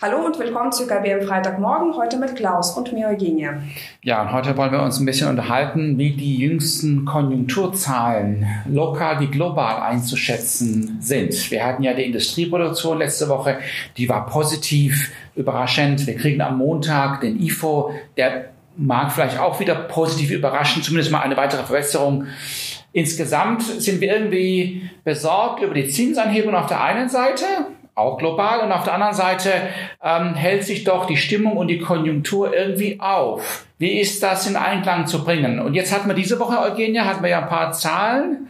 Hallo und willkommen zu IKB am Freitagmorgen, heute mit Klaus und mir Eugenia. Ja, und heute wollen wir uns ein bisschen unterhalten, wie die jüngsten Konjunkturzahlen lokal wie global einzuschätzen sind. Wir hatten ja die Industrieproduktion letzte Woche, die war positiv, überraschend. Wir kriegen am Montag den IFO, der mag vielleicht auch wieder positiv überraschen, zumindest mal eine weitere Verbesserung. Insgesamt sind wir irgendwie besorgt über die Zinsanhebung auf der einen Seite, auch global. Und auf der anderen Seite ähm, hält sich doch die Stimmung und die Konjunktur irgendwie auf. Wie ist das in Einklang zu bringen? Und jetzt hatten wir diese Woche, Eugenia, hatten wir ja ein paar Zahlen.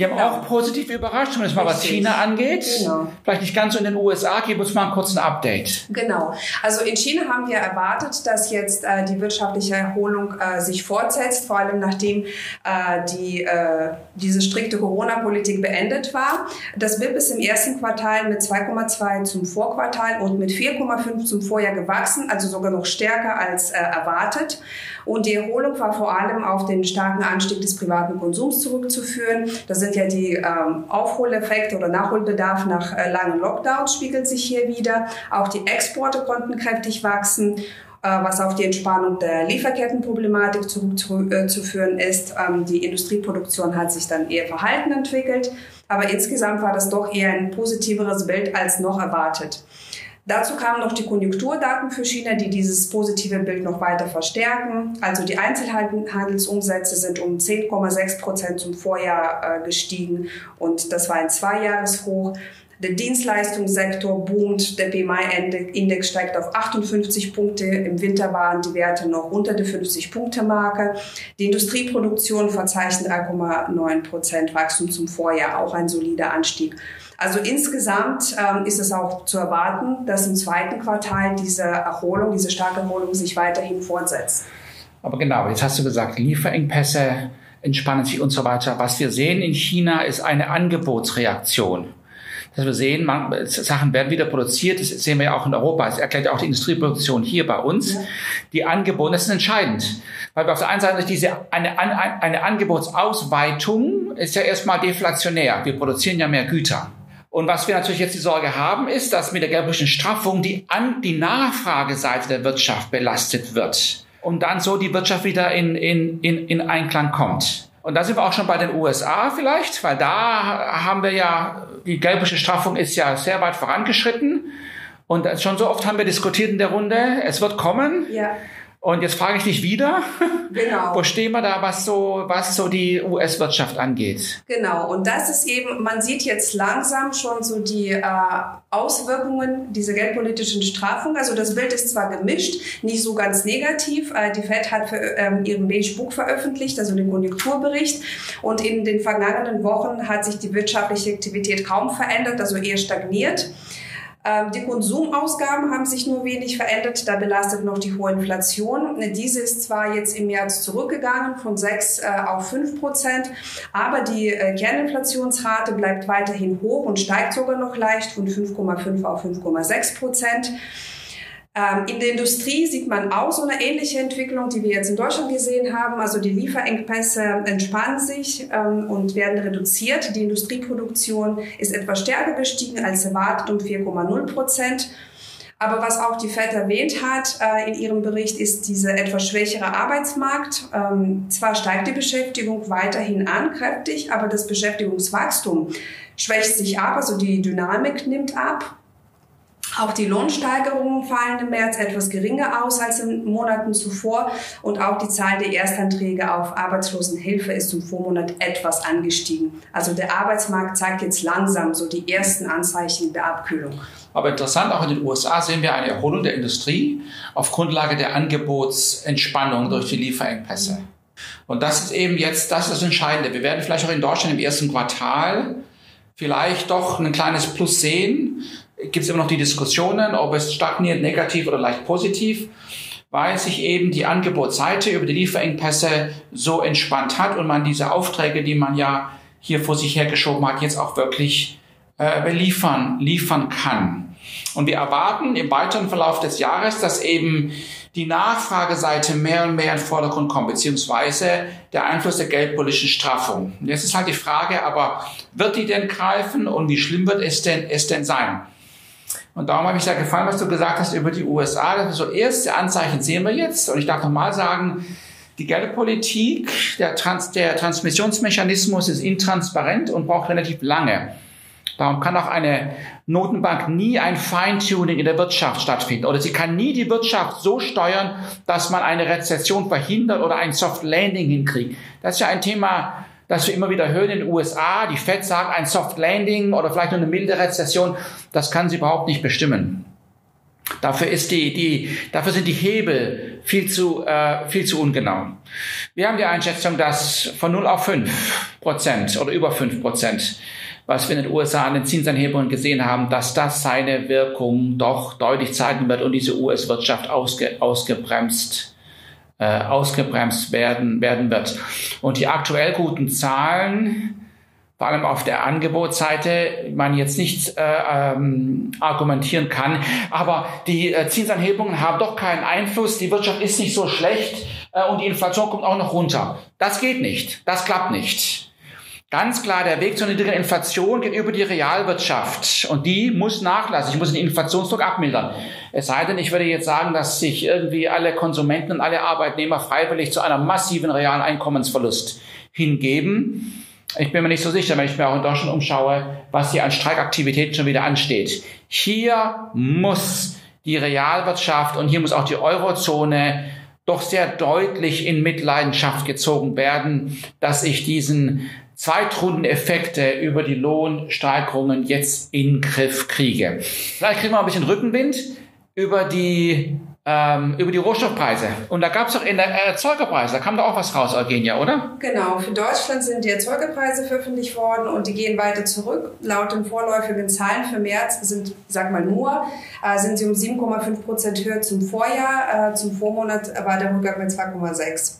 Haben genau. auch positiv überrascht, zumindest mal was China angeht. Genau. Vielleicht nicht ganz so in den USA. Gib uns mal einen kurzen Update. Genau. Also in China haben wir erwartet, dass jetzt äh, die wirtschaftliche Erholung äh, sich fortsetzt, vor allem nachdem äh, die, äh, diese strikte Corona-Politik beendet war. Das BIP ist im ersten Quartal mit 2,2 zum Vorquartal und mit 4,5 zum Vorjahr gewachsen, also sogar noch stärker als äh, erwartet. Und die Erholung war vor allem auf den starken Anstieg des privaten Konsums zurückzuführen. Das sind ja die ähm, Aufholeffekte oder Nachholbedarf nach äh, langen Lockdowns spiegelt sich hier wieder. Auch die Exporte konnten kräftig wachsen äh, was auf die Entspannung der Lieferkettenproblematik zurückzuführen äh, ist. Ähm, die Industrieproduktion hat sich dann eher verhalten entwickelt, aber insgesamt war das doch eher ein positiveres Bild als noch erwartet. Dazu kamen noch die Konjunkturdaten für China, die dieses positive Bild noch weiter verstärken. Also die Einzelhandelsumsätze sind um 10,6 Prozent zum Vorjahr äh, gestiegen und das war ein Zweijahreshoch. Der Dienstleistungssektor boomt, der PMI-Index steigt auf 58 Punkte. Im Winter waren die Werte noch unter der 50-Punkte-Marke. Die Industrieproduktion verzeichnet 3,9 Prozent Wachstum zum Vorjahr, auch ein solider Anstieg. Also insgesamt ähm, ist es auch zu erwarten, dass im zweiten Quartal diese Erholung, diese starke Erholung sich weiterhin fortsetzt. Aber genau, jetzt hast du gesagt, Lieferengpässe entspannen sich und so weiter. Was wir sehen in China ist eine Angebotsreaktion. Dass wir sehen, man, Sachen werden wieder produziert, das sehen wir ja auch in Europa, das erklärt ja auch die Industrieproduktion hier bei uns. Ja. Die Angebote, das ist entscheidend. Weil wir auf der einen Seite diese, eine, eine, eine Angebotsausweitung ist ja erstmal deflationär. Wir produzieren ja mehr Güter. Und was wir natürlich jetzt die Sorge haben, ist, dass mit der geldpolitischen Straffung die, An die Nachfrageseite der Wirtschaft belastet wird und dann so die Wirtschaft wieder in, in, in, in Einklang kommt. Und da sind wir auch schon bei den USA vielleicht, weil da haben wir ja, die geldpolitische Straffung ist ja sehr weit vorangeschritten. Und schon so oft haben wir diskutiert in der Runde, es wird kommen. Ja. Und jetzt frage ich dich wieder, genau. wo stehen wir da, was so, was so die US-Wirtschaft angeht? Genau, und das ist eben, man sieht jetzt langsam schon so die äh, Auswirkungen dieser geldpolitischen Strafung. Also das Bild ist zwar gemischt, nicht so ganz negativ. Äh, die Fed hat für, ähm, ihren Beige Book veröffentlicht, also den Konjunkturbericht. Und in den vergangenen Wochen hat sich die wirtschaftliche Aktivität kaum verändert, also eher stagniert. Ähm, die Konsumausgaben haben sich nur wenig verändert. Da belastet noch die hohe Inflation. Diese ist zwar jetzt im März zurückgegangen von 6 äh, auf 5 Prozent, aber die äh, Kerninflationsrate bleibt weiterhin hoch und steigt sogar noch leicht von 5,5 auf 5,6 Prozent. Ähm, in der Industrie sieht man auch so eine ähnliche Entwicklung, die wir jetzt in Deutschland gesehen haben. Also die Lieferengpässe entspannen sich ähm, und werden reduziert. Die Industrieproduktion ist etwas stärker gestiegen als erwartet um 4,0 Prozent. Aber was auch die FED erwähnt hat äh, in ihrem Bericht, ist dieser etwas schwächere Arbeitsmarkt. Ähm, zwar steigt die Beschäftigung weiterhin an, kräftig, aber das Beschäftigungswachstum schwächt sich ab, also die Dynamik nimmt ab. Auch die Lohnsteigerungen fallen im März etwas geringer aus als in Monaten zuvor und auch die Zahl der Erstanträge auf Arbeitslosenhilfe ist im Vormonat etwas angestiegen. Also der Arbeitsmarkt zeigt jetzt langsam so die ersten Anzeichen der Abkühlung. Aber interessant, auch in den USA sehen wir eine Erholung der Industrie auf Grundlage der Angebotsentspannung durch die Lieferengpässe. Und das ist eben jetzt, das das Entscheidende. Wir werden vielleicht auch in Deutschland im ersten Quartal vielleicht doch ein kleines Plus sehen, gibt es immer noch die Diskussionen, ob es stagniert, negativ oder leicht positiv, weil sich eben die Angebotsseite über die Lieferengpässe so entspannt hat und man diese Aufträge, die man ja hier vor sich hergeschoben hat, jetzt auch wirklich äh, liefern, liefern kann. Und wir erwarten im weiteren Verlauf des Jahres, dass eben die Nachfrageseite mehr und mehr in den Vordergrund kommt, beziehungsweise der Einfluss der geldpolitischen Straffung. Jetzt ist halt die Frage, aber wird die denn greifen und wie schlimm wird es denn, es denn sein? Und darum habe ich sehr gefallen, was du gesagt hast über die USA. Das ist so erste Anzeichen sehen wir jetzt. Und ich darf nochmal sagen, die Geldpolitik, der, Trans der Transmissionsmechanismus ist intransparent und braucht relativ lange. Darum kann auch eine Notenbank nie ein Feintuning in der Wirtschaft stattfinden oder sie kann nie die Wirtschaft so steuern, dass man eine Rezession verhindert oder ein Soft Landing hinkriegt. Das ist ja ein Thema, das wir immer wieder hören in den USA. Die Fed sagt, ein Soft Landing oder vielleicht nur eine milde Rezession, das kann sie überhaupt nicht bestimmen. Dafür ist die, die, dafür sind die Hebel viel zu, äh, viel zu ungenau. Wir haben die Einschätzung, dass von 0 auf 5 Prozent oder über 5 Prozent was wir in den USA an den Zinsanhebungen gesehen haben, dass das seine Wirkung doch deutlich zeigen wird und diese US-Wirtschaft ausge, ausgebremst äh, ausgebremst werden, werden wird. Und die aktuell guten Zahlen, vor allem auf der Angebotsseite, man jetzt nicht äh, ähm, argumentieren kann, aber die äh, Zinsanhebungen haben doch keinen Einfluss, die Wirtschaft ist nicht so schlecht äh, und die Inflation kommt auch noch runter. Das geht nicht, das klappt nicht. Ganz klar, der Weg zur niedrigen Inflation geht über die Realwirtschaft und die muss nachlassen. Ich muss den Inflationsdruck abmildern. Es sei denn, ich würde jetzt sagen, dass sich irgendwie alle Konsumenten und alle Arbeitnehmer freiwillig zu einem massiven realen Einkommensverlust hingeben. Ich bin mir nicht so sicher, wenn ich mir auch in Deutschland umschaue, was hier an Streikaktivität schon wieder ansteht. Hier muss die Realwirtschaft und hier muss auch die Eurozone doch sehr deutlich in Mitleidenschaft gezogen werden, dass ich diesen Zweitrundeneffekte über die Lohnsteigerungen jetzt in Griff kriege. Vielleicht kriegen wir ein bisschen Rückenwind über die ähm, über die Rohstoffpreise. Und da gab es doch in der Erzeugerpreise, da kam da auch was raus, Eugenia, oder? Genau, für Deutschland sind die Erzeugerpreise veröffentlicht worden und die gehen weiter zurück. Laut den vorläufigen Zahlen für März sind, sag mal nur, äh, sind sie um 7,5 Prozent höher zum Vorjahr. Äh, zum Vormonat war der Rückgang mit 2,6.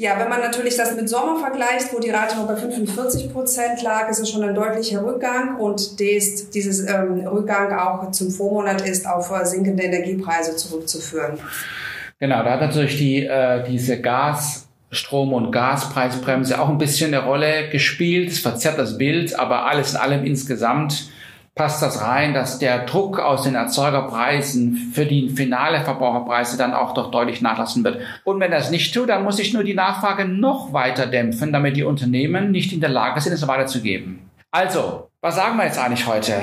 Ja, wenn man natürlich das mit Sommer vergleicht, wo die Rate noch bei 45 Prozent lag, ist es schon ein deutlicher Rückgang und des, dieses ähm, Rückgang auch zum Vormonat ist auf äh, sinkende Energiepreise zurückzuführen. Genau, da hat natürlich die, äh, diese Gas, Strom- und Gaspreisbremse auch ein bisschen eine Rolle gespielt. Es verzerrt das Bild, aber alles in allem insgesamt passt das rein, dass der Druck aus den Erzeugerpreisen für die finale Verbraucherpreise dann auch doch deutlich nachlassen wird. Und wenn das nicht tut, dann muss ich nur die Nachfrage noch weiter dämpfen, damit die Unternehmen nicht in der Lage sind, es weiterzugeben. Also, was sagen wir jetzt eigentlich heute?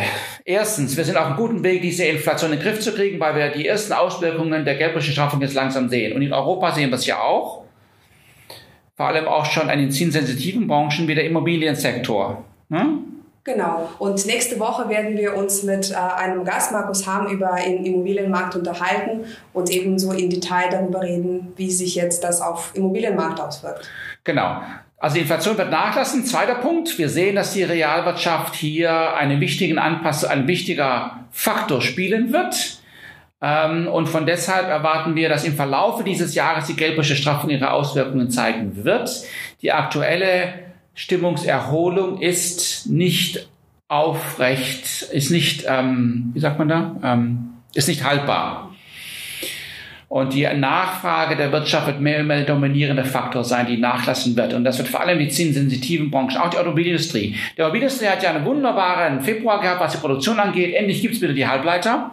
Erstens, wir sind auf einem guten Weg, diese Inflation in den Griff zu kriegen, weil wir die ersten Auswirkungen der geldpolitischen Straffung jetzt langsam sehen. Und in Europa sehen wir es ja auch. Vor allem auch schon an den zinssensitiven Branchen wie der Immobiliensektor. Hm? Genau. Und nächste Woche werden wir uns mit äh, einem Gast, Markus Harm, über den Immobilienmarkt unterhalten und ebenso in Detail darüber reden, wie sich jetzt das auf Immobilienmarkt auswirkt. Genau. Also die Inflation wird nachlassen. Zweiter Punkt. Wir sehen, dass die Realwirtschaft hier einen wichtigen Anpassung, ein wichtiger Faktor spielen wird. Ähm, und von deshalb erwarten wir, dass im Verlaufe dieses Jahres die geldpolitische Straffung ihre Auswirkungen zeigen wird. Die aktuelle Stimmungserholung ist nicht aufrecht, ist nicht, ähm, wie sagt man da, ähm, ist nicht haltbar. Und die Nachfrage der Wirtschaft wird mehr und mehr dominierender Faktor sein, die nachlassen wird. Und das wird vor allem die zinssensitiven Branchen, auch die Automobilindustrie. Die Automobilindustrie hat ja einen wunderbaren Februar gehabt, was die Produktion angeht. Endlich gibt's wieder die Halbleiter.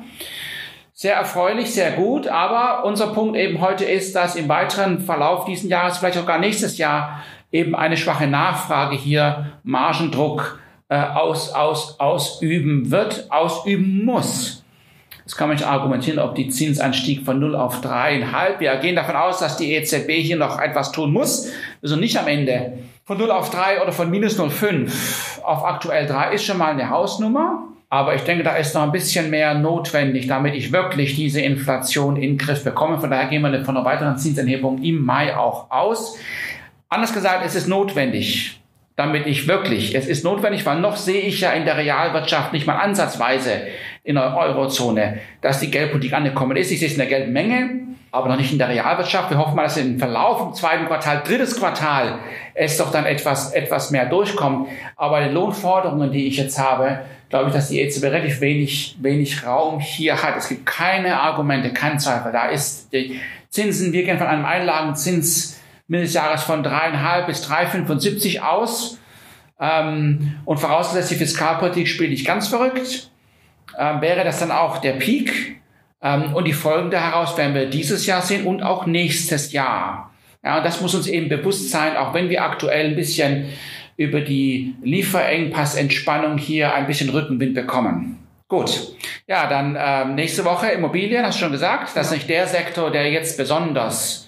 Sehr erfreulich, sehr gut. Aber unser Punkt eben heute ist, dass im weiteren Verlauf diesen Jahres, vielleicht auch gar nächstes Jahr, eben eine schwache Nachfrage hier Margendruck äh, aus, aus, ausüben wird, ausüben muss. Jetzt kann man nicht argumentieren, ob die Zinsanstieg von 0 auf 3,5. Wir gehen davon aus, dass die EZB hier noch etwas tun muss. Also nicht am Ende. Von 0 auf 3 oder von minus 0,5 auf aktuell 3 ist schon mal eine Hausnummer. Aber ich denke, da ist noch ein bisschen mehr notwendig, damit ich wirklich diese Inflation in den Griff bekomme. Von daher gehen wir von einer weiteren Zinsanhebung im Mai auch aus. Anders gesagt, es ist notwendig, damit ich wirklich, es ist notwendig, weil noch sehe ich ja in der Realwirtschaft nicht mal ansatzweise in der Eurozone, dass die Geldpolitik angekommen ist. Ich sehe es in der Geldmenge, aber noch nicht in der Realwirtschaft. Wir hoffen mal, dass im Verlauf im zweiten Quartal, drittes Quartal, es doch dann etwas, etwas mehr durchkommt. Aber die Lohnforderungen, die ich jetzt habe, glaube ich, dass die EZB relativ wenig, wenig Raum hier hat. Es gibt keine Argumente, kein Zweifel. Da ist die Zinsen, wir gehen von einem Einlagenzins Mindestjahres von dreieinhalb bis 3,75 aus. Ähm, und vorausgesetzt, die Fiskalpolitik spielt nicht ganz verrückt, ähm, wäre das dann auch der Peak. Ähm, und die Folgen daraus werden wir dieses Jahr sehen und auch nächstes Jahr. Ja, und das muss uns eben bewusst sein, auch wenn wir aktuell ein bisschen über die Lieferengpassentspannung hier ein bisschen Rückenwind bekommen. Gut, ja, dann ähm, nächste Woche Immobilien, hast du schon gesagt, das ist nicht der Sektor, der jetzt besonders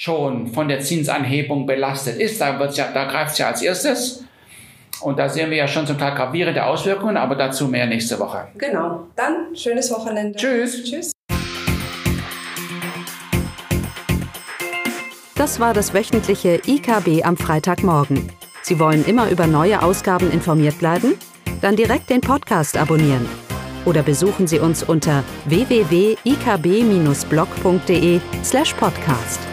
schon von der Zinsanhebung belastet ist. Da, wird's ja, da greift es ja als erstes. Und da sehen wir ja schon zum Teil gravierende Auswirkungen, aber dazu mehr nächste Woche. Genau. Dann schönes Wochenende. Tschüss. Tschüss. Das war das wöchentliche IKB am Freitagmorgen. Sie wollen immer über neue Ausgaben informiert bleiben? Dann direkt den Podcast abonnieren. Oder besuchen Sie uns unter www.ikb-blog.de slash podcast.